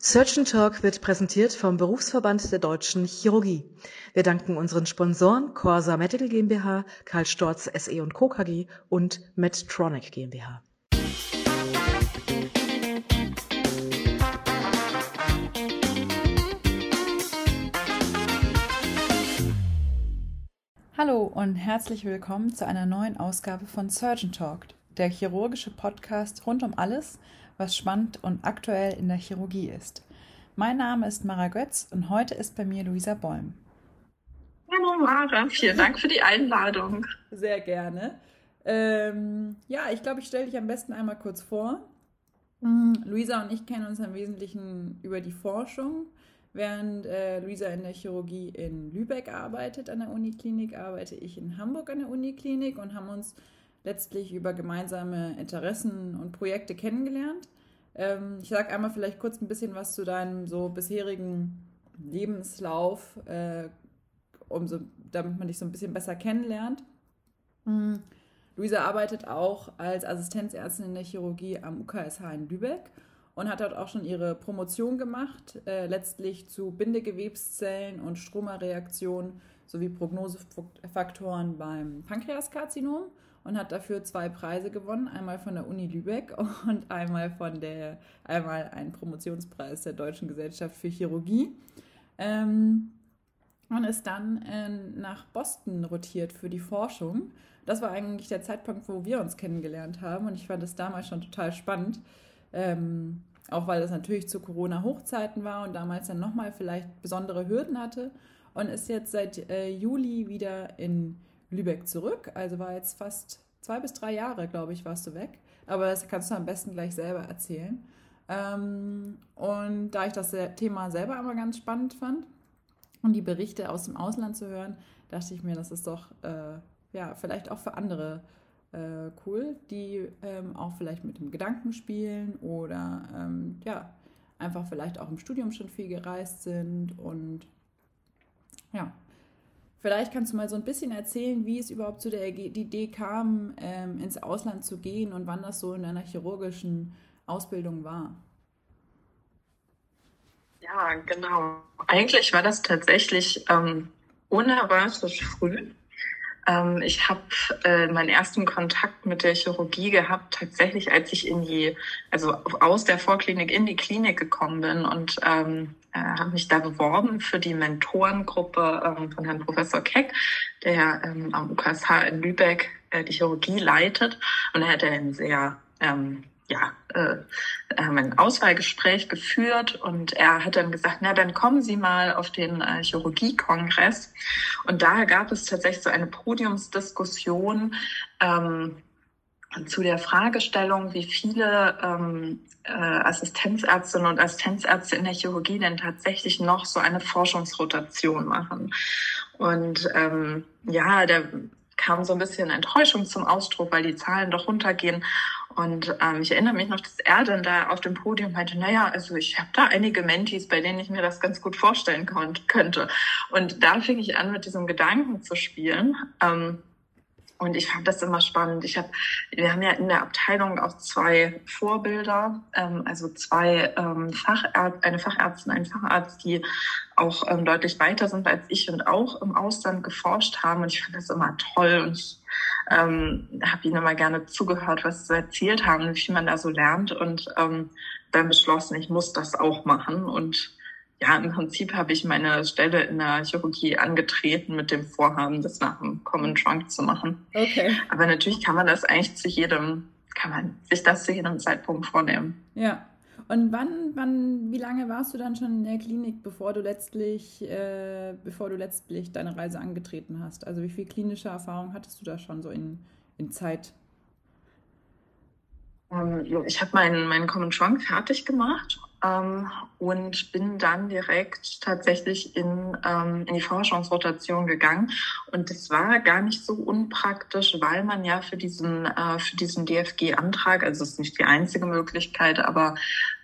Surgeon Talk wird präsentiert vom Berufsverband der Deutschen Chirurgie. Wir danken unseren Sponsoren Corsa Medical GmbH, Karl Storz SE und Co. KG und Medtronic GmbH. Hallo und herzlich willkommen zu einer neuen Ausgabe von Surgeon Talk, der chirurgische Podcast rund um alles, was spannend und aktuell in der Chirurgie ist. Mein Name ist Mara Götz und heute ist bei mir Luisa Bäum. Hallo Mara, vielen Dank für die Einladung. Sehr gerne. Ähm, ja, ich glaube, ich stelle dich am besten einmal kurz vor. Mhm. Luisa und ich kennen uns im Wesentlichen über die Forschung. Während äh, Luisa in der Chirurgie in Lübeck arbeitet an der Uniklinik, arbeite ich in Hamburg an der Uniklinik und haben uns letztlich über gemeinsame Interessen und Projekte kennengelernt. Ähm, ich sage einmal vielleicht kurz ein bisschen was zu deinem so bisherigen Lebenslauf, äh, um so, damit man dich so ein bisschen besser kennenlernt. Mhm. Luisa arbeitet auch als Assistenzärztin in der Chirurgie am UKSH in Lübeck und hat dort auch schon ihre Promotion gemacht, äh, letztlich zu Bindegewebszellen und Stromareaktionen sowie Prognosefaktoren beim Pankreaskarzinom und hat dafür zwei Preise gewonnen, einmal von der Uni Lübeck und einmal von der einmal einen Promotionspreis der Deutschen Gesellschaft für Chirurgie. Ähm, und ist dann äh, nach Boston rotiert für die Forschung. Das war eigentlich der Zeitpunkt, wo wir uns kennengelernt haben und ich fand es damals schon total spannend. Ähm, auch weil das natürlich zu Corona-Hochzeiten war und damals dann nochmal vielleicht besondere Hürden hatte und ist jetzt seit äh, Juli wieder in Lübeck zurück. Also war jetzt fast zwei bis drei Jahre, glaube ich, warst du weg. Aber das kannst du am besten gleich selber erzählen. Ähm, und da ich das Thema selber aber ganz spannend fand und die Berichte aus dem Ausland zu hören, dachte ich mir, das ist doch äh, ja vielleicht auch für andere äh, cool, die ähm, auch vielleicht mit dem Gedanken spielen oder ähm, ja einfach vielleicht auch im Studium schon viel gereist sind und ja, Vielleicht kannst du mal so ein bisschen erzählen, wie es überhaupt zu der Idee kam, ähm, ins Ausland zu gehen und wann das so in deiner chirurgischen Ausbildung war. Ja, genau. Eigentlich war das tatsächlich ähm, unerwartet früh. Ähm, ich habe äh, meinen ersten Kontakt mit der Chirurgie gehabt, tatsächlich als ich in die, also aus der Vorklinik in die Klinik gekommen bin und ähm, äh, habe mich da beworben für die Mentorengruppe ähm, von Herrn Professor Keck, der ähm, am UKSH in Lübeck äh, die Chirurgie leitet. Und er hatte einen sehr ähm, ja, äh, haben ein Auswahlgespräch geführt und er hat dann gesagt, na dann kommen Sie mal auf den äh, Chirurgiekongress. Und da gab es tatsächlich so eine Podiumsdiskussion ähm, zu der Fragestellung, wie viele ähm, äh, Assistenzärztinnen und Assistenzärzte in der Chirurgie denn tatsächlich noch so eine Forschungsrotation machen. Und ähm, ja, da kam so ein bisschen Enttäuschung zum Ausdruck, weil die Zahlen doch runtergehen. Und ähm, ich erinnere mich noch, dass er dann da auf dem Podium meinte, naja, also ich habe da einige Mentis, bei denen ich mir das ganz gut vorstellen könnte. Und da fing ich an, mit diesem Gedanken zu spielen. Ähm, und ich fand das immer spannend. Ich habe, wir haben ja in der Abteilung auch zwei Vorbilder, ähm, also zwei ähm, Fachärzt, eine Fachärztin, ein Facharzt, die auch ähm, deutlich weiter sind als ich und auch im Ausland geforscht haben. Und ich fand das immer toll und ich ähm, habe ihnen immer gerne zugehört, was sie erzählt haben, wie man da so lernt und ähm, dann beschlossen, ich muss das auch machen und ja, im Prinzip habe ich meine Stelle in der Chirurgie angetreten mit dem Vorhaben, das nach dem Common Trunk zu machen. Okay. Aber natürlich kann man das eigentlich zu jedem, kann man sich das zu jedem Zeitpunkt vornehmen. Ja. Und wann, wann, wie lange warst du dann schon in der Klinik, bevor du letztlich, äh, bevor du letztlich deine Reise angetreten hast? Also wie viel klinische Erfahrung hattest du da schon so in, in Zeit? Ähm, ich habe meinen, meinen Common Trunk fertig gemacht ähm, und bin dann direkt tatsächlich in, ähm, in die Forschungsrotation gegangen. Und das war gar nicht so unpraktisch, weil man ja für diesen, äh, für diesen DFG-Antrag, also es ist nicht die einzige Möglichkeit, aber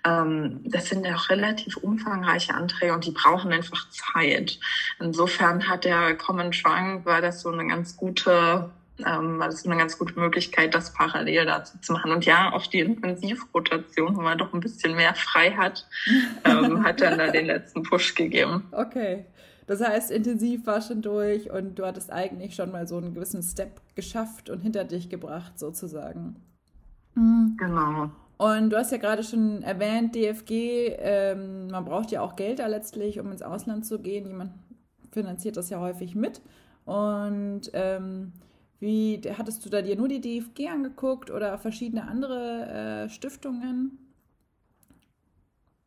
ähm, das sind ja auch relativ umfangreiche Anträge und die brauchen einfach Zeit. Insofern hat der Common Trunk, war das so eine ganz gute ähm, das ist eine ganz gute Möglichkeit, das parallel dazu zu machen. Und ja, auch die Intensivrotation, wo man doch ein bisschen mehr frei hat, ähm, hat dann da den letzten Push gegeben. Okay. Das heißt, intensiv war schon durch und du hattest eigentlich schon mal so einen gewissen Step geschafft und hinter dich gebracht, sozusagen. Mhm. Genau. Und du hast ja gerade schon erwähnt, DFG, ähm, man braucht ja auch Geld da letztlich, um ins Ausland zu gehen. Jemand finanziert das ja häufig mit. Und ähm, wie hattest du da dir nur die DFG angeguckt oder verschiedene andere äh, Stiftungen?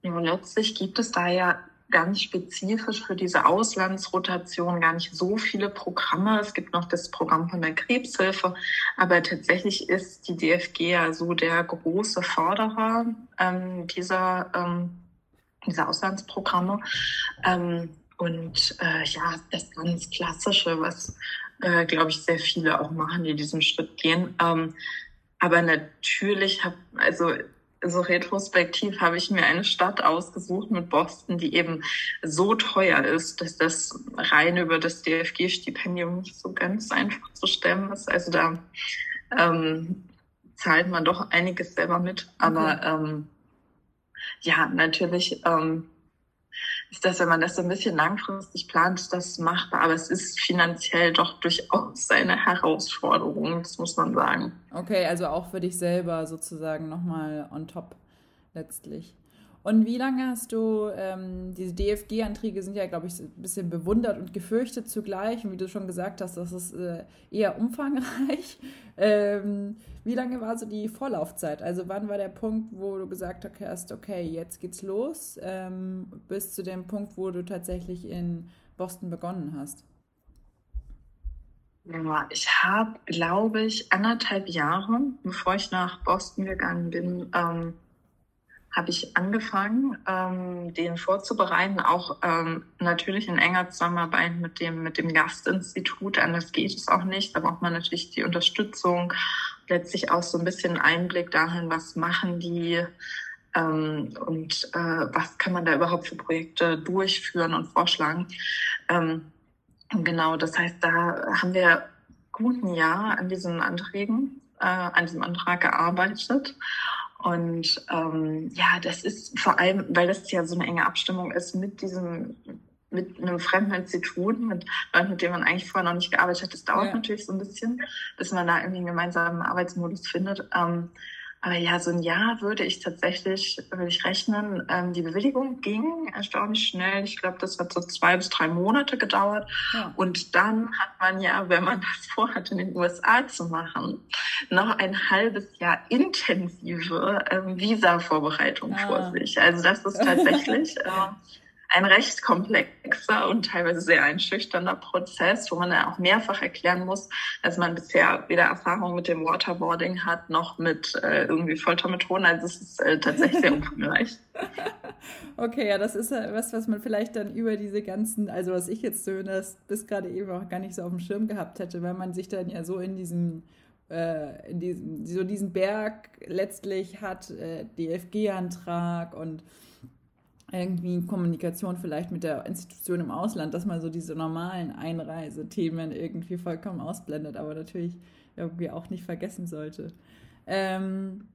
Letztlich gibt es da ja ganz spezifisch für diese Auslandsrotation gar nicht so viele Programme. Es gibt noch das Programm von der Krebshilfe, aber tatsächlich ist die DFG ja so der große Förderer ähm, dieser, ähm, dieser Auslandsprogramme. Ähm, und äh, ja, das ganz Klassische, was, äh, glaube ich, sehr viele auch machen, die diesen Schritt gehen. Ähm, aber natürlich habe, also so retrospektiv habe ich mir eine Stadt ausgesucht mit Boston, die eben so teuer ist, dass das rein über das DFG-Stipendium nicht so ganz einfach zu stemmen ist. Also da ähm, zahlt man doch einiges selber mit. Aber ähm, ja, natürlich ähm, ist das, wenn man das so ein bisschen langfristig plant, das machbar. Aber es ist finanziell doch durchaus eine Herausforderung, das muss man sagen. Okay, also auch für dich selber sozusagen nochmal on top letztlich. Und wie lange hast du, ähm, diese DFG-Anträge sind ja, glaube ich, ein bisschen bewundert und gefürchtet zugleich. Und wie du schon gesagt hast, das ist äh, eher umfangreich. Ähm, wie lange war so die Vorlaufzeit? Also wann war der Punkt, wo du gesagt hast, okay, jetzt geht's los, ähm, bis zu dem Punkt, wo du tatsächlich in Boston begonnen hast? Ich habe, glaube ich, anderthalb Jahre, bevor ich nach Boston gegangen bin, ähm, habe ich angefangen, ähm, den vorzubereiten, auch ähm, natürlich in enger Zusammenarbeit mit dem, mit dem Gastinstitut. Anders geht es auch nicht. Da braucht man natürlich die Unterstützung, letztlich auch so ein bisschen Einblick dahin, was machen die ähm, und äh, was kann man da überhaupt für Projekte durchführen und vorschlagen. Ähm, genau, das heißt, da haben wir guten Jahr an diesen Anträgen, äh, an diesem Antrag gearbeitet. Und ähm, ja, das ist vor allem, weil das ja so eine enge Abstimmung ist mit diesem, mit einem fremden Institut, mit Leuten, mit denen man eigentlich vorher noch nicht gearbeitet hat. Das dauert ja. natürlich so ein bisschen, bis man da irgendwie einen gemeinsamen Arbeitsmodus findet. Ähm, aber ja, so ein Jahr würde ich tatsächlich, würde ich rechnen. Ähm, die Bewilligung ging erstaunlich schnell. Ich glaube, das hat so zwei bis drei Monate gedauert. Ja. Und dann hat man ja, wenn man das vorhat, in den USA zu machen, noch ein halbes Jahr intensive ähm, Visa-Vorbereitung ah. vor sich. Also das ist tatsächlich äh, ein recht komplexer und teilweise sehr einschüchternder Prozess, wo man dann auch mehrfach erklären muss, dass man bisher weder Erfahrung mit dem Waterboarding hat, noch mit äh, irgendwie Foltermethoden. Also es ist äh, tatsächlich sehr umfangreich. Okay, ja, das ist ja was, was man vielleicht dann über diese ganzen, also was ich jetzt so das bis gerade eben auch gar nicht so auf dem Schirm gehabt hätte, weil man sich dann ja so in diesem äh, in diesem, so diesen Berg letztlich hat, äh, DFG-Antrag und irgendwie Kommunikation vielleicht mit der Institution im Ausland, dass man so diese normalen Einreisethemen irgendwie vollkommen ausblendet, aber natürlich irgendwie auch nicht vergessen sollte. Ähm,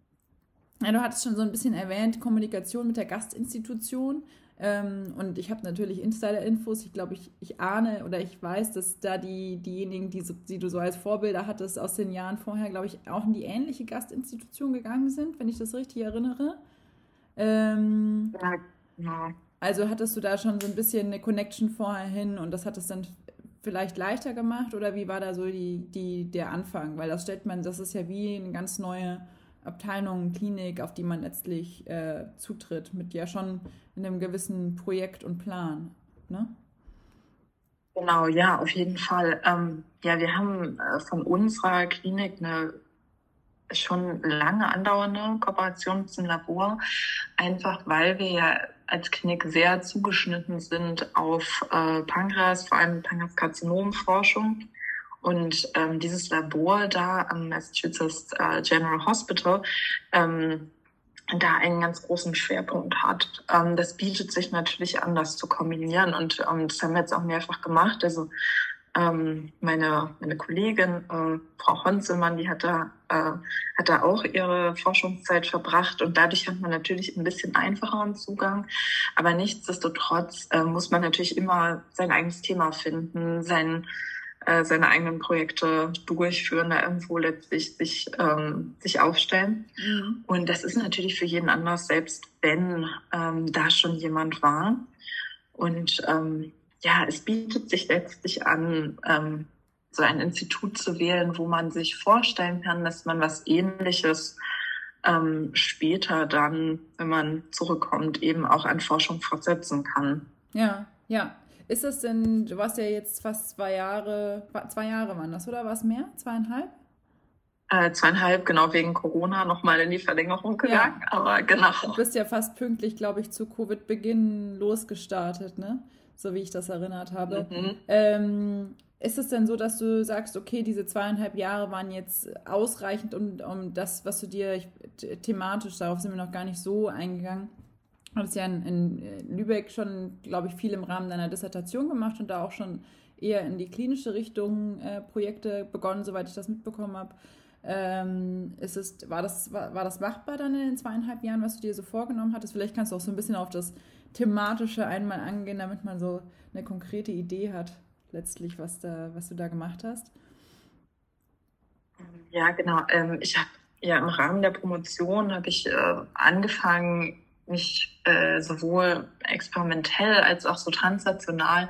ja, du hattest schon so ein bisschen erwähnt, Kommunikation mit der Gastinstitution. Ähm, und ich habe natürlich Insider-Infos. Ich glaube, ich, ich ahne oder ich weiß, dass da die, diejenigen, die, so, die du so als Vorbilder hattest aus den Jahren vorher, glaube ich, auch in die ähnliche Gastinstitution gegangen sind, wenn ich das richtig erinnere. Ähm, ja, ja. Also hattest du da schon so ein bisschen eine Connection vorher hin und das hat es dann vielleicht leichter gemacht oder wie war da so die, die, der Anfang? Weil das stellt man, das ist ja wie eine ganz neue Abteilung, Klinik, auf die man letztlich äh, zutritt, mit ja schon einem gewissen Projekt und Plan. Ne? Genau, ja, auf jeden Fall. Ähm, ja, wir haben äh, von unserer Klinik eine schon lange andauernde Kooperation mit dem Labor, einfach weil wir ja als Klinik sehr zugeschnitten sind auf äh, Pankreas, vor allem Pankreaskarzinomforschung. Und ähm, dieses Labor da am Massachusetts äh, General Hospital ähm, da einen ganz großen Schwerpunkt hat. Ähm, das bietet sich natürlich an, das zu kombinieren und ähm, das haben wir jetzt auch mehrfach gemacht. Also Ähm, meine, meine Kollegin, äh, Frau Honselmann, die hat da, äh, hat da auch ihre Forschungszeit verbracht und dadurch hat man natürlich ein bisschen einfacheren Zugang. Aber nichtsdestotrotz äh, muss man natürlich immer sein eigenes Thema finden, sein, äh, seine eigenen Projekte durchführen, da irgendwo letztlich sich, ähm, sich aufstellen. Mhm. Und das ist natürlich für jeden anders, selbst wenn ähm, da schon jemand war. Und ähm, ja, es bietet sich letztlich an, ähm, so ein Institut zu wählen, wo man sich vorstellen kann, dass man was Ähnliches ähm, später dann, wenn man zurückkommt, eben auch an Forschung fortsetzen kann. Ja, ja. Ist das denn, du warst ja jetzt fast zwei Jahre, zwei Jahre waren das, oder? Was mehr? Zweieinhalb? Äh, zweieinhalb, genau wegen Corona nochmal in die Verlängerung gegangen, ja. aber genau. Du bist ja fast pünktlich, glaube ich, zu Covid-Beginn losgestartet, ne? So wie ich das erinnert habe. Mhm. Ähm, ist es denn so, dass du sagst, okay, diese zweieinhalb Jahre waren jetzt ausreichend, um, um das, was du dir ich, thematisch, darauf sind wir noch gar nicht so eingegangen, Du hast ja in, in Lübeck schon, glaube ich, viel im Rahmen deiner Dissertation gemacht und da auch schon eher in die klinische Richtung äh, Projekte begonnen, soweit ich das mitbekommen habe. Ähm, ist es, war, das, war, war das machbar dann in den zweieinhalb Jahren, was du dir so vorgenommen hattest? Vielleicht kannst du auch so ein bisschen auf das thematische einmal angehen, damit man so eine konkrete Idee hat, letztlich, was, da, was du da gemacht hast? Ja, genau. Ähm, ich habe ja im Rahmen der Promotion habe ich äh, angefangen, mich äh, sowohl experimentell als auch so translational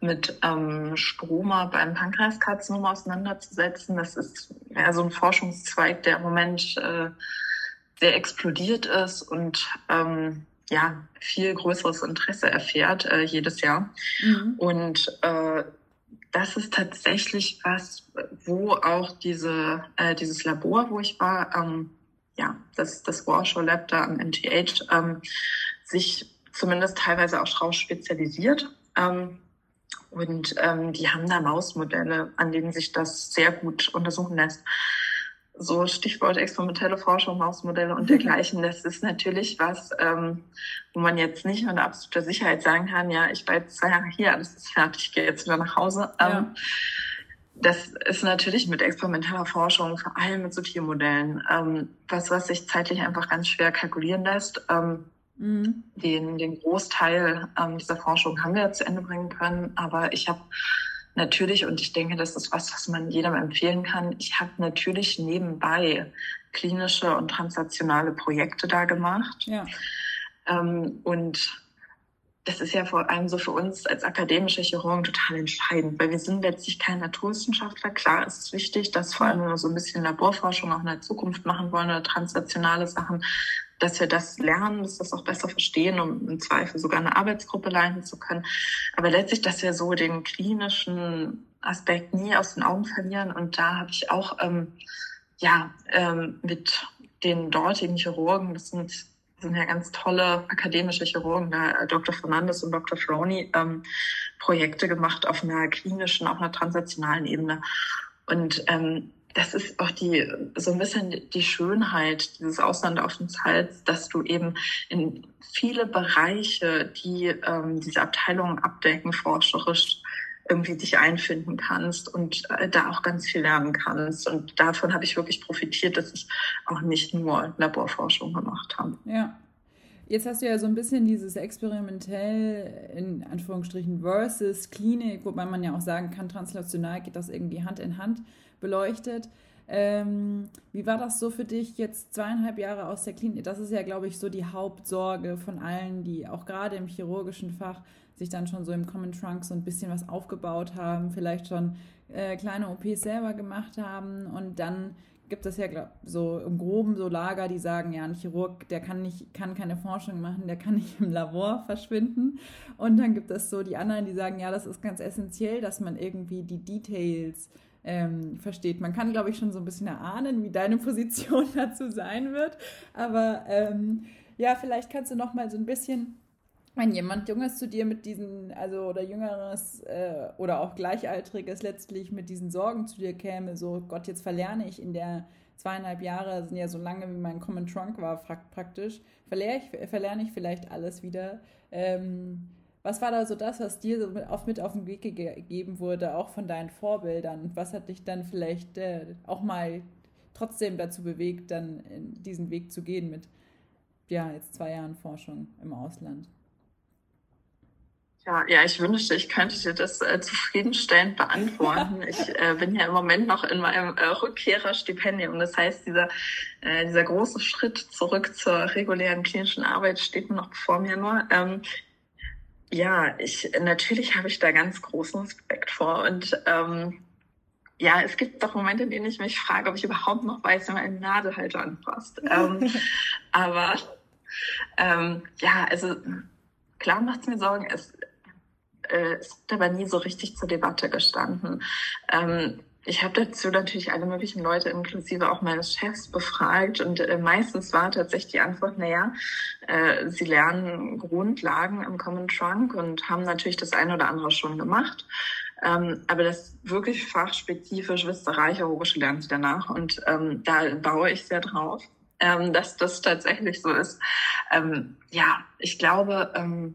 mit ähm, Stroma beim Pankreaskarzinom auseinanderzusetzen. Das ist ja so ein Forschungszweig, der im Moment äh, sehr explodiert ist und ähm, ja, viel größeres Interesse erfährt äh, jedes Jahr. Mhm. Und äh, das ist tatsächlich was, wo auch diese, äh, dieses Labor, wo ich war, ähm, ja, das, das Warsaw Lab da am MTH, ähm, sich zumindest teilweise auch drauf spezialisiert. Ähm, und ähm, die haben da Mausmodelle, an denen sich das sehr gut untersuchen lässt so Stichwort experimentelle Forschung, Mausmodelle und dergleichen, das ist natürlich was, ähm, wo man jetzt nicht mit absoluter Sicherheit sagen kann, ja, ich war jetzt zwei Jahre hier, alles ist fertig, ich gehe jetzt wieder nach Hause. Ja. Ähm, das ist natürlich mit experimenteller Forschung, vor allem mit so Tiermodellen, ähm, was, was sich zeitlich einfach ganz schwer kalkulieren lässt. Ähm, mhm. den, den Großteil ähm, dieser Forschung haben wir zu Ende bringen können, aber ich habe natürlich, und ich denke, das ist was, was man jedem empfehlen kann, ich habe natürlich nebenbei klinische und translationale Projekte da gemacht. Ja. Ähm, und das ist ja vor allem so für uns als akademische Chirurgen total entscheidend, weil wir sind letztlich kein Naturwissenschaftler. Klar ist es wichtig, dass vor allem, wenn wir so ein bisschen Laborforschung auch in der Zukunft machen wollen oder translationale Sachen, dass wir das lernen, dass wir das auch besser verstehen, um im Zweifel sogar eine Arbeitsgruppe leiten zu können. Aber letztlich, dass wir so den klinischen Aspekt nie aus den Augen verlieren. Und da habe ich auch ähm, ja ähm, mit den dortigen Chirurgen, das sind, das sind ja ganz tolle akademische Chirurgen, da Dr. Fernandes und Dr. Froni, ähm, Projekte gemacht auf einer klinischen, auf einer transaktionalen Ebene. Und ähm, das ist auch die, so ein bisschen die Schönheit dieses Auslandaufenthalts, dass du eben in viele Bereiche, die ähm, diese Abteilungen abdecken, forscherisch irgendwie dich einfinden kannst und äh, da auch ganz viel lernen kannst. Und davon habe ich wirklich profitiert, dass ich auch nicht nur Laborforschung gemacht habe. Ja. Jetzt hast du ja so ein bisschen dieses experimentell in Anführungsstrichen versus Klinik, wobei man ja auch sagen kann, translational geht das irgendwie Hand in Hand beleuchtet. Ähm, wie war das so für dich jetzt zweieinhalb Jahre aus der Klinik? Das ist ja, glaube ich, so die Hauptsorge von allen, die auch gerade im chirurgischen Fach sich dann schon so im Common Trunk so ein bisschen was aufgebaut haben, vielleicht schon äh, kleine OPs selber gemacht haben und dann gibt es ja glaub, so im Groben so Lager, die sagen, ja, ein Chirurg, der kann nicht, kann keine Forschung machen, der kann nicht im Labor verschwinden. Und dann gibt es so die anderen, die sagen, ja, das ist ganz essentiell, dass man irgendwie die Details ähm, versteht. Man kann, glaube ich, schon so ein bisschen erahnen, wie deine Position dazu sein wird. Aber ähm, ja, vielleicht kannst du noch mal so ein bisschen, wenn jemand Junges zu dir mit diesen, also oder Jüngeres äh, oder auch Gleichaltriges letztlich mit diesen Sorgen zu dir käme, so Gott, jetzt verlerne ich in der zweieinhalb Jahre, sind ja so lange wie mein Common Trunk war praktisch, verlerne ich, verlerne ich vielleicht alles wieder. Ähm, Was war da so das, was dir so mit auf, mit auf den Weg gegeben wurde, auch von deinen Vorbildern? Was hat dich dann vielleicht äh, auch mal trotzdem dazu bewegt, dann diesen Weg zu gehen mit ja, jetzt zwei Jahren Forschung im Ausland? Ja, ja, ich wünschte, ich könnte dir das äh, zufriedenstellend beantworten. Ich äh, bin ja im Moment noch in meinem äh, Rückkehrerstipendium. Das heißt, dieser, äh, dieser große Schritt zurück zur regulären klinischen Arbeit steht noch vor mir nur. Ähm, ja, ich natürlich habe ich da ganz großen Respekt vor. Und ähm, ja, es gibt doch Momente, in denen ich mich frage, ob ich überhaupt noch weiß, wie man einen Nadelhalter anfasst. ähm, aber ähm, ja, also klar macht es mir Sorgen. Es, äh, es hat aber nie so richtig zur Debatte gestanden. Ähm, ich habe dazu natürlich alle möglichen Leute, inklusive auch meines Chefs, befragt und äh, meistens war tatsächlich die Antwort, naja, äh, sie lernen Grundlagen im Common Trunk und haben natürlich das eine oder andere schon gemacht. Ähm, aber das wirklich fachspezifisch Wüsterei chirurgische lernen sie danach und ähm, da baue ich sehr drauf, ähm, dass das tatsächlich so ist. Ähm, ja, ich glaube, ähm,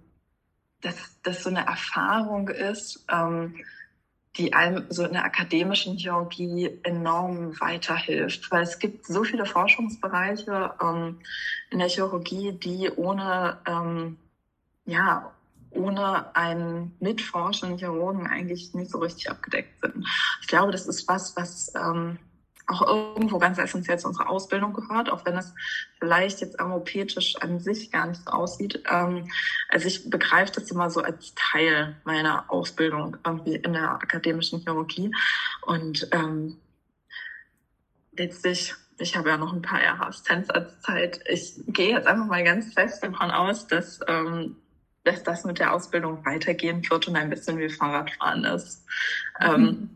dass das so eine Erfahrung ist, ähm, die einem so in der akademischen Chirurgie enorm weiterhilft, weil es gibt so viele Forschungsbereiche ähm, in der Chirurgie, die ohne ja ohne einen mitforschenden Chirurgen eigentlich nicht so richtig abgedeckt sind. Ich glaube, das ist was, was ähm, auch irgendwo ganz essentiell zu unserer Ausbildung gehört, auch wenn es vielleicht jetzt amopetisch an sich gar nicht so aussieht. Ähm, also ich begreife das immer so als Teil meiner Ausbildung irgendwie in der akademischen Chirurgie. Und ähm, letztlich, ich habe ja noch ein paar Jahre Assistenzarztzeit. Ich gehe jetzt einfach mal ganz fest davon aus, dass ähm, dass das mit der Ausbildung weitergehen wird und ein bisschen wie Fahrradfahren ist. Mhm. Ähm,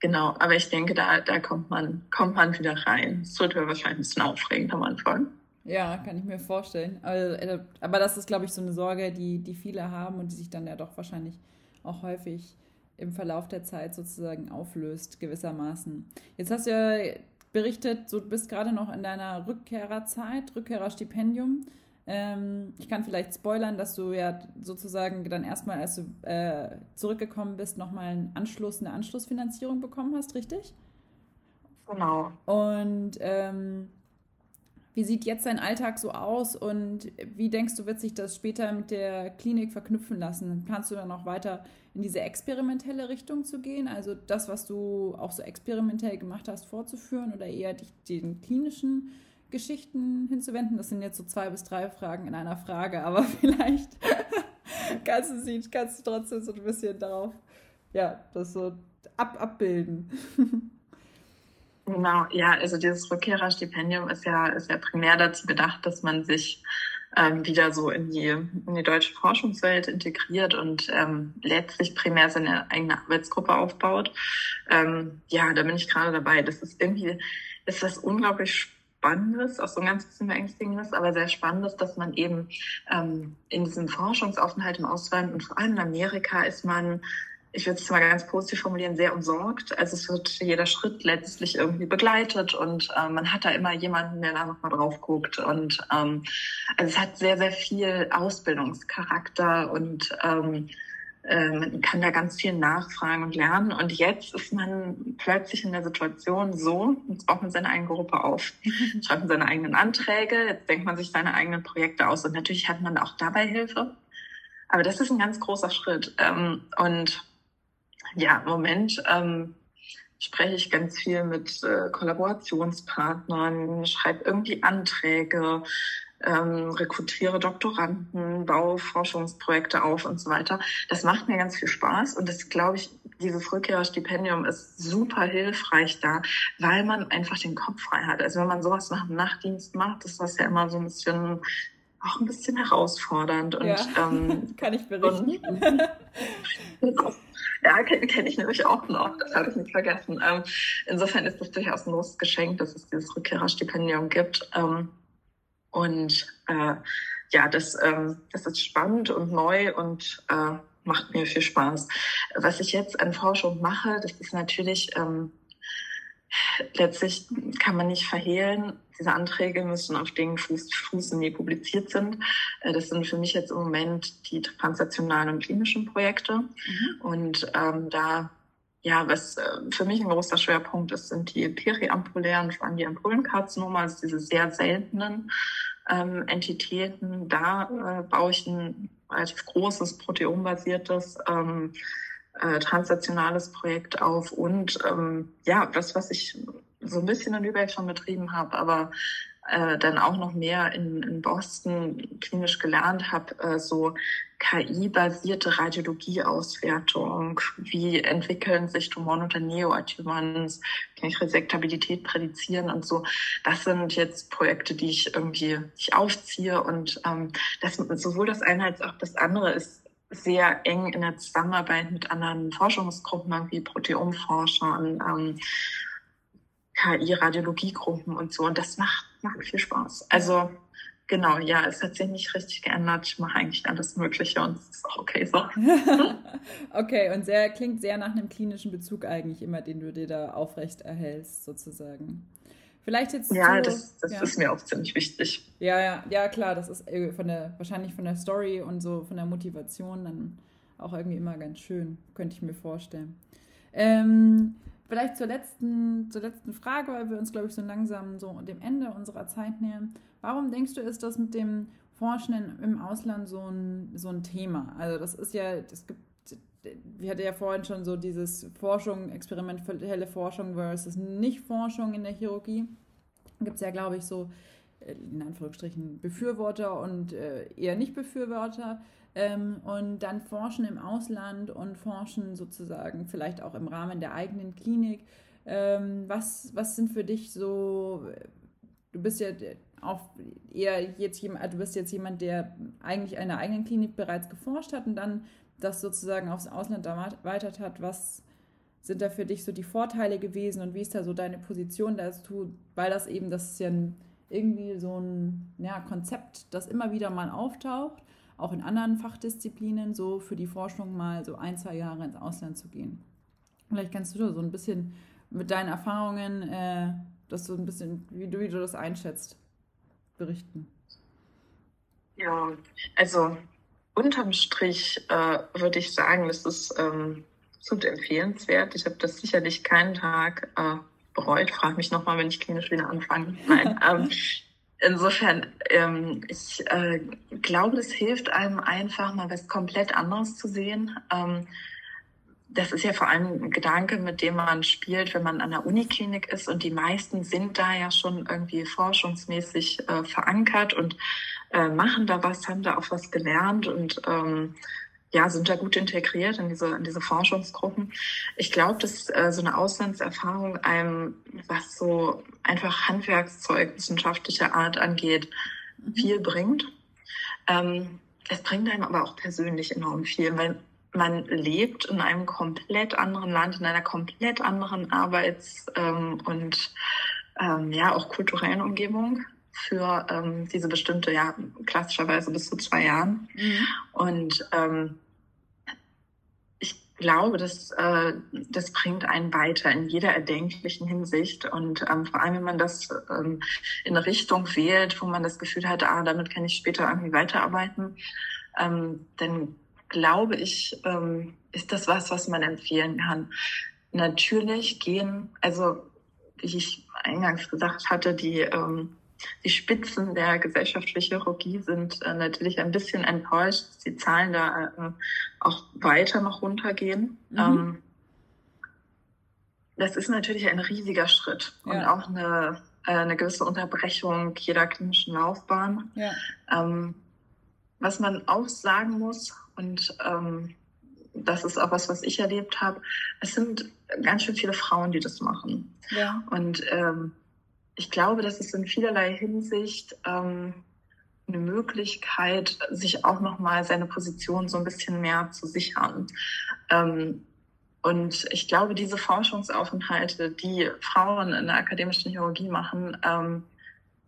genau, aber ich denke, da, da kommt man, kommt man wieder rein. Es wird wahrscheinlich ein bisschen aufregend am Anfang. Ja, kann ich mir vorstellen. Aber, äh, das ist, glaube ich, so eine Sorge, die, die viele haben und die sich dann ja doch wahrscheinlich auch häufig im Verlauf der Zeit sozusagen auflöst, gewissermaßen. Jetzt hast du ja berichtet, so, du bist gerade noch in deiner Rückkehrerzeit, Rückkehrerstipendium. Ähm, ich kann vielleicht spoilern, dass du ja sozusagen dann erstmal, als du äh, zurückgekommen bist, nochmal einen Anschluss, eine Anschlussfinanzierung bekommen hast, richtig? Genau. Und ähm, wie sieht jetzt dein Alltag so aus und wie denkst du, wird sich das später mit der Klinik verknüpfen lassen? Planst du dann auch weiter in diese experimentelle Richtung zu gehen? Also das, was du auch so experimentell gemacht hast, fortzuführen oder eher dich den klinischen Geschichten hinzuwenden? Das sind jetzt so zwei bis drei Fragen in einer Frage, aber vielleicht kannst du sie, kannst du trotzdem so ein bisschen darauf, ja, das so ab, abbilden. Genau, ja, also dieses Rückkehrerstipendium ist ja, ist ja primär dazu gedacht, dass man sich ähm, wieder so in die, in die deutsche Forschungswelt integriert und ähm, letztlich primär seine eigene Arbeitsgruppe aufbaut. Ähm, ja, da bin ich gerade dabei. Das ist irgendwie, ist was unglaublich spannend Spannendes, auch so ein ganz bisschen Beängstigendes, aber sehr Spannendes, dass man eben ähm, in diesem Forschungsaufenthalt im Ausland und vor allem in Amerika ist man, ich würde es mal ganz positiv formulieren, sehr umsorgt. Also es wird jeder Schritt letztlich irgendwie begleitet und äh, man hat da immer jemanden, der da nochmal drauf guckt. Und ähm, also es hat sehr, sehr viel Ausbildungscharakter und ähm, äh, man kann da ganz viel nachfragen und lernen. Und jetzt ist man plötzlich in der Situation so, jetzt baut man seine eigene Gruppe auf, schreibt man seine eigenen Anträge, jetzt denkt man sich seine eigenen Projekte aus. Und natürlich hat man auch dabei Hilfe. Aber das ist ein ganz großer Schritt. Ähm, und ja, im Moment ähm, spreche ich ganz viel mit äh, Kollaborationspartnern, schreibe irgendwie Anträge, ähm, rekrutiere Doktoranden, baue Forschungsprojekte auf und so weiter. Das macht mir ganz viel Spaß und das glaube ich, dieses Rückkehrerstipendium ist super hilfreich da, weil man einfach den Kopf frei hat. Also wenn man sowas nach dem Nachtdienst macht, ist das ja immer so ein bisschen auch ein bisschen herausfordernd und ja, ähm, kann ich berichten. Und, ja, kenne kenn ich nämlich auch noch. Das habe ich nicht vergessen. Ähm, insofern ist das durchaus ein großes Geschenk, dass es dieses Rückkehrerstipendium gibt. Ähm, und äh, ja, das, ähm, das ist spannend und neu und äh, macht mir viel Spaß. Was ich jetzt an Forschung mache, das ist natürlich ähm, letztlich kann man nicht verhehlen, diese Anträge müssen auf Dingen fußen, die publiziert sind. Äh, das sind für mich jetzt im Moment die translationalen und klinischen Projekte. Mhm. Und ähm, da, ja, was äh, für mich ein großer Schwerpunkt ist, sind die periampulären, vor allem die Ampullenkarzinome, also diese sehr seltenen ähm, Entitäten. Da äh, baue ich ein relativ großes proteombasiertes ähm, äh, translationales Projekt auf und ähm, ja, das, was ich so ein bisschen in Lübeck schon betrieben habe, aber äh, dann auch noch mehr in, in Boston klinisch gelernt habe, äh, so KI-basierte Radiologieauswertung, wie entwickeln sich Tumoren unter Neoadjuvans, kann ich Resektabilität prädizieren und so. Das sind jetzt Projekte, die ich irgendwie ich aufziehe und ähm, das sowohl das eine als auch das andere ist sehr eng in der Zusammenarbeit mit anderen Forschungsgruppen, wie Proteomforschern, ähm, KI-Radiologiegruppen und so. Und das macht, macht viel Spaß. Also genau, ja, es hat sich nicht richtig geändert. Ich mache eigentlich alles Mögliche und es ist auch okay so. okay, und sehr klingt sehr nach einem klinischen Bezug eigentlich immer, den du dir da aufrecht erhältst, sozusagen. Vielleicht jetzt. Ja, so, das, das ja. ist mir auch ziemlich wichtig. Ja, ja, ja, klar, das ist von der, wahrscheinlich von der Story und so von der Motivation dann auch irgendwie immer ganz schön, könnte ich mir vorstellen. Ähm, vielleicht zur letzten, zur letzten Frage, weil wir uns, glaube ich, so langsam so dem Ende unserer Zeit nähern. Warum denkst du, ist das mit dem Forschen im Ausland so ein, so ein Thema? Also, das ist ja, das gibt wir hatten ja vorhin schon so dieses Forschung, experimentelle Forschung versus Nicht-Forschung in der Chirurgie. Gibt es ja, glaube ich, so äh, in Anführungsstrichen Befürworter und äh, eher Nicht-Befürworter. Ähm, und dann forschen im Ausland und forschen sozusagen vielleicht auch im Rahmen der eigenen Klinik. Ähm, was, was sind für dich so, du bist ja auch eher jetzt jemand, du bist jetzt jemand, der eigentlich in einer eigenen Klinik bereits geforscht hat und dann das sozusagen aufs Ausland erweitert hat, was sind da für dich so die Vorteile gewesen und wie ist da so deine Position dazu, weil das eben, das ist ja irgendwie so ein ja, Konzept, das immer wieder mal auftaucht, auch in anderen Fachdisziplinen, so für die Forschung mal so ein, zwei Jahre ins Ausland zu gehen. Vielleicht kannst du da so ein bisschen mit deinen Erfahrungen, äh, das so ein bisschen, wie du, wie du das einschätzt, berichten. Ja, also unterm Strich äh, würde ich sagen, das ist ähm, absolut empfehlenswert. Ich habe das sicherlich keinen Tag äh, bereut. Frage mich nochmal, wenn ich klinisch wieder anfange. Nein. ähm, insofern, ähm, ich äh, glaube, das hilft einem einfach mal was komplett anderes zu sehen. Ähm, das ist ja vor allem ein Gedanke, mit dem man spielt, wenn man an der Uniklinik ist. Und die meisten sind da ja schon irgendwie forschungsmäßig äh, verankert und äh, machen da was, haben da auch was gelernt und ähm, ja, sind da gut integriert in diese, in diese Forschungsgruppen. Ich glaube, dass äh, so eine Auslandserfahrung einem, was so einfach Handwerkszeug wissenschaftlicher Art angeht, mhm. viel bringt. Ähm, es bringt einem aber auch persönlich enorm viel, weil man lebt in einem komplett anderen Land, in einer komplett anderen Arbeits- ähm, und ähm, ja auch kulturellen Umgebung für ähm, diese bestimmte, ja, klassischerweise bis zu zwei Jahren. Mhm. Und ähm, ich glaube, dass äh, das bringt einen weiter in jeder erdenklichen Hinsicht. Und ähm, vor allem, wenn man das ähm, in eine Richtung wählt, wo man das Gefühl hat, ah, damit kann ich später irgendwie weiterarbeiten, ähm, dann glaube ich, ähm, ist das was, was man empfehlen kann. Natürlich gehen, also wie ich eingangs gesagt hatte, die ähm, die Spitzen der gesellschaftlichen Chirurgie sind äh, natürlich ein bisschen enttäuscht, dass die Zahlen da äh, auch weiter noch runtergehen. Mhm. Ähm, das ist natürlich ein riesiger Schritt ja. und auch eine, äh, eine gewisse Unterbrechung jeder klinischen Laufbahn. Ja. Ähm, was man auch sagen muss, und ähm, das ist auch was, was ich erlebt habe, es sind ganz schön viele Frauen, die das machen. Ja. Und ähm, ich glaube, das ist in vielerlei Hinsicht ähm, eine Möglichkeit, sich auch nochmal seine Position so ein bisschen mehr zu sichern. Ähm, und ich glaube, diese Forschungsaufenthalte, die Frauen in der akademischen Chirurgie machen, ähm,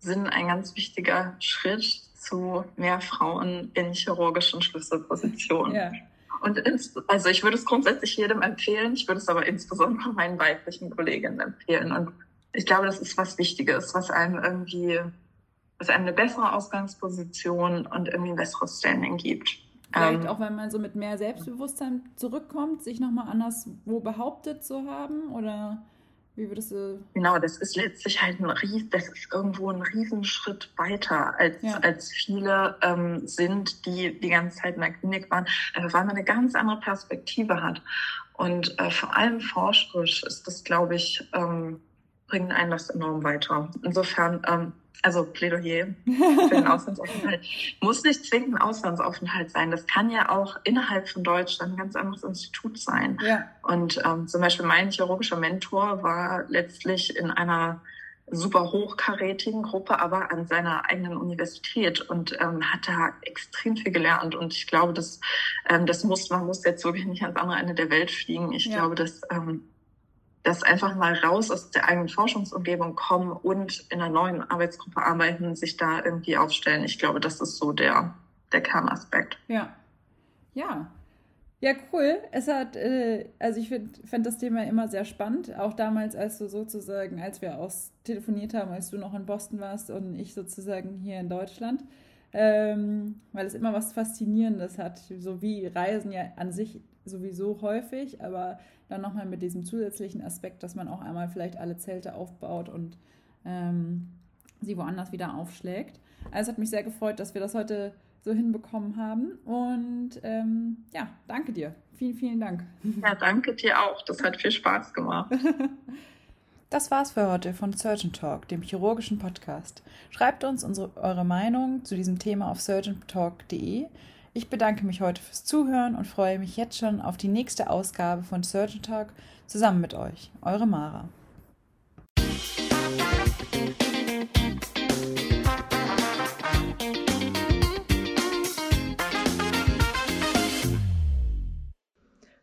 sind ein ganz wichtiger Schritt zu mehr Frauen in chirurgischen Schlüsselpositionen. Ja. Und ins, also ich würde es grundsätzlich jedem empfehlen, ich würde es aber insbesondere meinen weiblichen Kolleginnen empfehlen. Und ich glaube, das ist was Wichtiges, was einem irgendwie, was einem eine bessere Ausgangsposition und irgendwie ein besseres Standing gibt. Vielleicht ähm, auch, wenn man so mit mehr Selbstbewusstsein zurückkommt, sich nochmal anderswo behauptet zu haben oder wie würdest du. Genau, das ist letztlich halt ein Ries, das ist irgendwo ein Riesenschritt weiter, als, ja. als viele ähm, sind, die die ganze Zeit in der Klinik waren, äh, weil man eine ganz andere Perspektive hat. Und äh, vor allem forscherisch ist das, glaube ich, ähm, bringen einen das enorm weiter. Insofern, ähm, also Plädoyer für den Auslandsaufenthalt. Muss nicht zwingend ein Auslandsaufenthalt sein. Das kann ja auch innerhalb von Deutschland ein ganz anderes Institut sein. Ja. Und ähm, zum Beispiel mein chirurgischer Mentor war letztlich in einer super hochkarätigen Gruppe, aber an seiner eigenen Universität und ähm, hat da extrem viel gelernt. Und ich glaube, dass ähm, das muss, man muss jetzt wirklich nicht ans andere Ende der Welt fliegen. Ich ja. glaube, dass ähm, das einfach mal raus aus der eigenen Forschungsumgebung kommen und in einer neuen Arbeitsgruppe arbeiten, sich da irgendwie aufstellen. Ich glaube, das ist so der, der Kernaspekt. Ja. Ja. Ja, cool. Es hat, äh, also ich fand das Thema immer sehr spannend. Auch damals, als du sozusagen, als wir aus telefoniert haben, als du noch in Boston warst und ich sozusagen hier in Deutschland. Ähm, weil es immer was Faszinierendes hat, so wie Reisen ja an sich sowieso häufig, aber dann nochmal mit diesem zusätzlichen Aspekt, dass man auch einmal vielleicht alle Zelte aufbaut und ähm, sie woanders wieder aufschlägt. Also es hat mich sehr gefreut, dass wir das heute so hinbekommen haben. Und ähm, ja, danke dir. Vielen, vielen Dank. Ja, danke dir auch. Das hat viel Spaß gemacht. Das war's für heute von Surgeon Talk, dem chirurgischen Podcast. Schreibt uns unsere, eure Meinung zu diesem Thema auf surgeontalk.de. Ich bedanke mich heute fürs Zuhören und freue mich jetzt schon auf die nächste Ausgabe von Surgeon Talk zusammen mit euch. Eure Mara.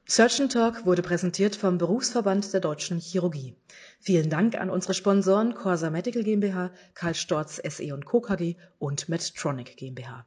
Surgeon Talk wurde präsentiert vom Berufsverband der Deutschen Chirurgie. Vielen Dank an unsere Sponsoren Corsa Medical GmbH, Karl Storz SE Co. KG und Medtronic GmbH.